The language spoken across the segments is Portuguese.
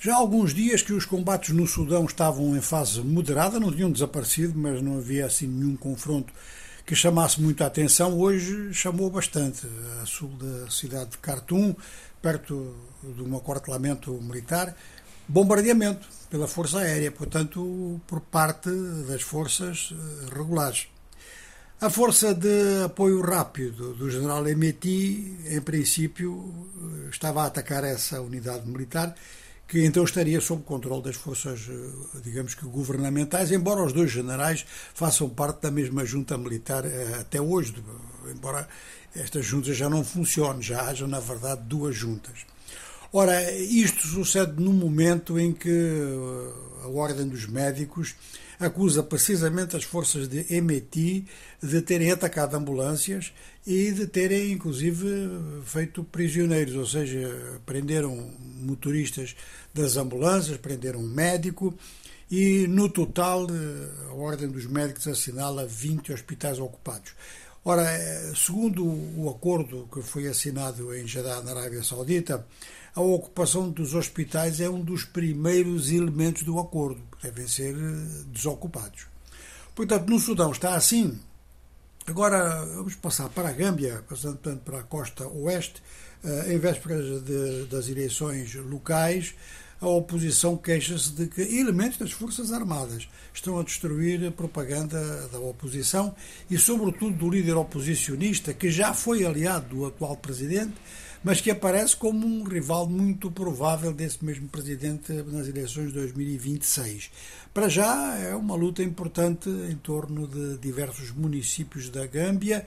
Já há alguns dias que os combates no Sudão estavam em fase moderada, não tinham desaparecido, mas não havia assim nenhum confronto que chamasse muito a atenção. Hoje chamou bastante, a sul da cidade de Khartoum, perto de um acortelamento militar, bombardeamento pela Força Aérea, portanto, por parte das forças eh, regulares. A força de apoio rápido do general Emeti, em princípio, eh, estava a atacar essa unidade militar que então estaria sob controle das forças, eh, digamos que governamentais, embora os dois generais façam parte da mesma junta militar eh, até hoje, embora estas juntas já não funcionem, já haja, na verdade, duas juntas. Ora, isto sucede num momento em que eh, a Ordem dos Médicos acusa precisamente as forças de Emeti de terem atacado ambulâncias e de terem, inclusive, feito prisioneiros, ou seja, prenderam motoristas das ambulâncias, prenderam um médico e, no total, a Ordem dos Médicos assinala 20 hospitais ocupados. Ora, segundo o acordo que foi assinado em Jeddah, na Arábia Saudita, a ocupação dos hospitais é um dos primeiros elementos do acordo, devem ser eh, desocupados. Portanto, no Sudão está assim. Agora vamos passar para a Gâmbia, passando portanto, para a costa oeste, eh, em vésperas de, das eleições locais a oposição queixa-se de que elementos das Forças Armadas estão a destruir a propaganda da oposição e, sobretudo, do líder oposicionista, que já foi aliado do atual presidente, mas que aparece como um rival muito provável desse mesmo presidente nas eleições de 2026. Para já, é uma luta importante em torno de diversos municípios da Gâmbia.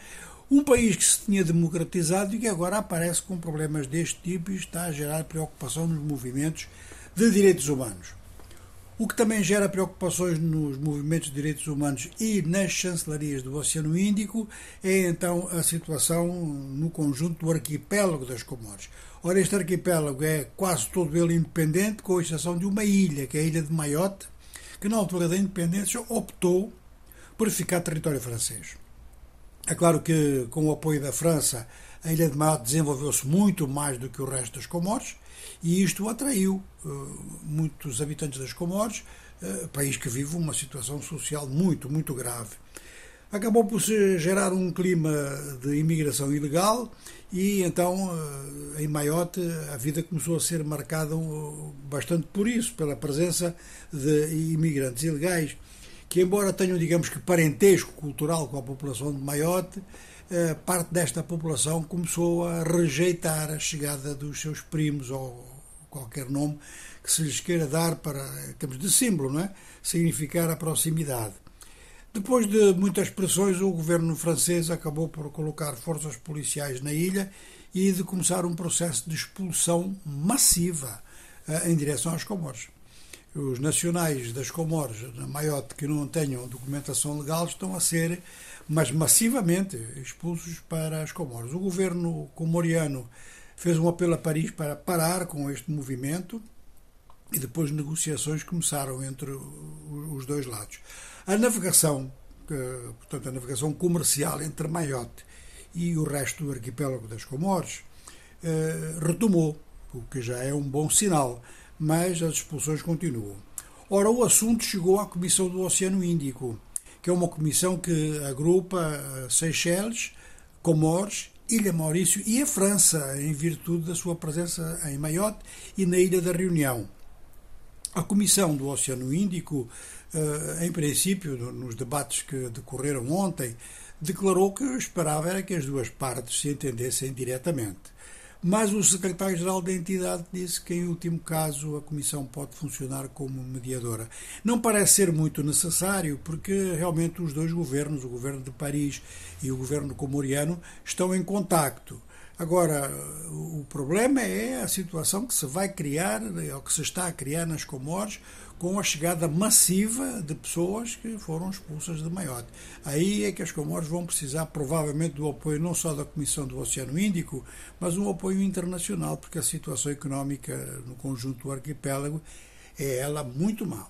Um país que se tinha democratizado e que agora aparece com problemas deste tipo e está a gerar preocupação nos movimentos de direitos humanos. O que também gera preocupações nos movimentos de direitos humanos e nas chancelarias do Oceano Índico é então a situação no conjunto do arquipélago das Comores. Ora, este arquipélago é quase todo ele independente, com exceção de uma ilha, que é a ilha de Mayotte, que na altura da independência optou por ficar território francês. É claro que, com o apoio da França, a ilha de Mayotte desenvolveu-se muito mais do que o resto das Comores, e isto atraiu uh, muitos habitantes das Comores, uh, país que vive uma situação social muito, muito grave. Acabou por se gerar um clima de imigração ilegal e então uh, em Maiote a vida começou a ser marcada bastante por isso, pela presença de imigrantes ilegais que embora tenham, digamos que, parentesco cultural com a população de Maiote, parte desta população começou a rejeitar a chegada dos seus primos ou qualquer nome que se lhes queira dar para, em termos de símbolo, não é? significar a proximidade. Depois de muitas pressões, o governo francês acabou por colocar forças policiais na ilha e de começar um processo de expulsão massiva eh, em direção às Comores. Os nacionais das Comores, na Maiote, que não tenham documentação legal, estão a ser, mas massivamente, expulsos para as Comores. O governo comoriano fez um apelo a Paris para parar com este movimento e depois negociações começaram entre os dois lados. A navegação, portanto, a navegação comercial entre Mayotte e o resto do arquipélago das Comores eh, retomou, o que já é um bom sinal, mas as expulsões continuam. Ora, o assunto chegou à Comissão do Oceano Índico, que é uma comissão que agrupa eh, Seychelles, Comores Ilha Maurício e a França, em virtude da sua presença em Mayotte e na Ilha da Reunião. A Comissão do Oceano Índico, eh, em princípio, nos debates que decorreram ontem, declarou que esperava era que as duas partes se entendessem diretamente. Mas o secretário-geral da entidade disse que, em último caso, a Comissão pode funcionar como mediadora. Não parece ser muito necessário, porque realmente os dois governos, o governo de Paris e o governo comoriano, estão em contacto. Agora, o problema é a situação que se vai criar, ou que se está a criar nas Comores, com a chegada massiva de pessoas que foram expulsas de Maiote. Aí é que as Comores vão precisar provavelmente do apoio não só da Comissão do Oceano Índico, mas um apoio internacional, porque a situação económica no conjunto do arquipélago é ela muito má.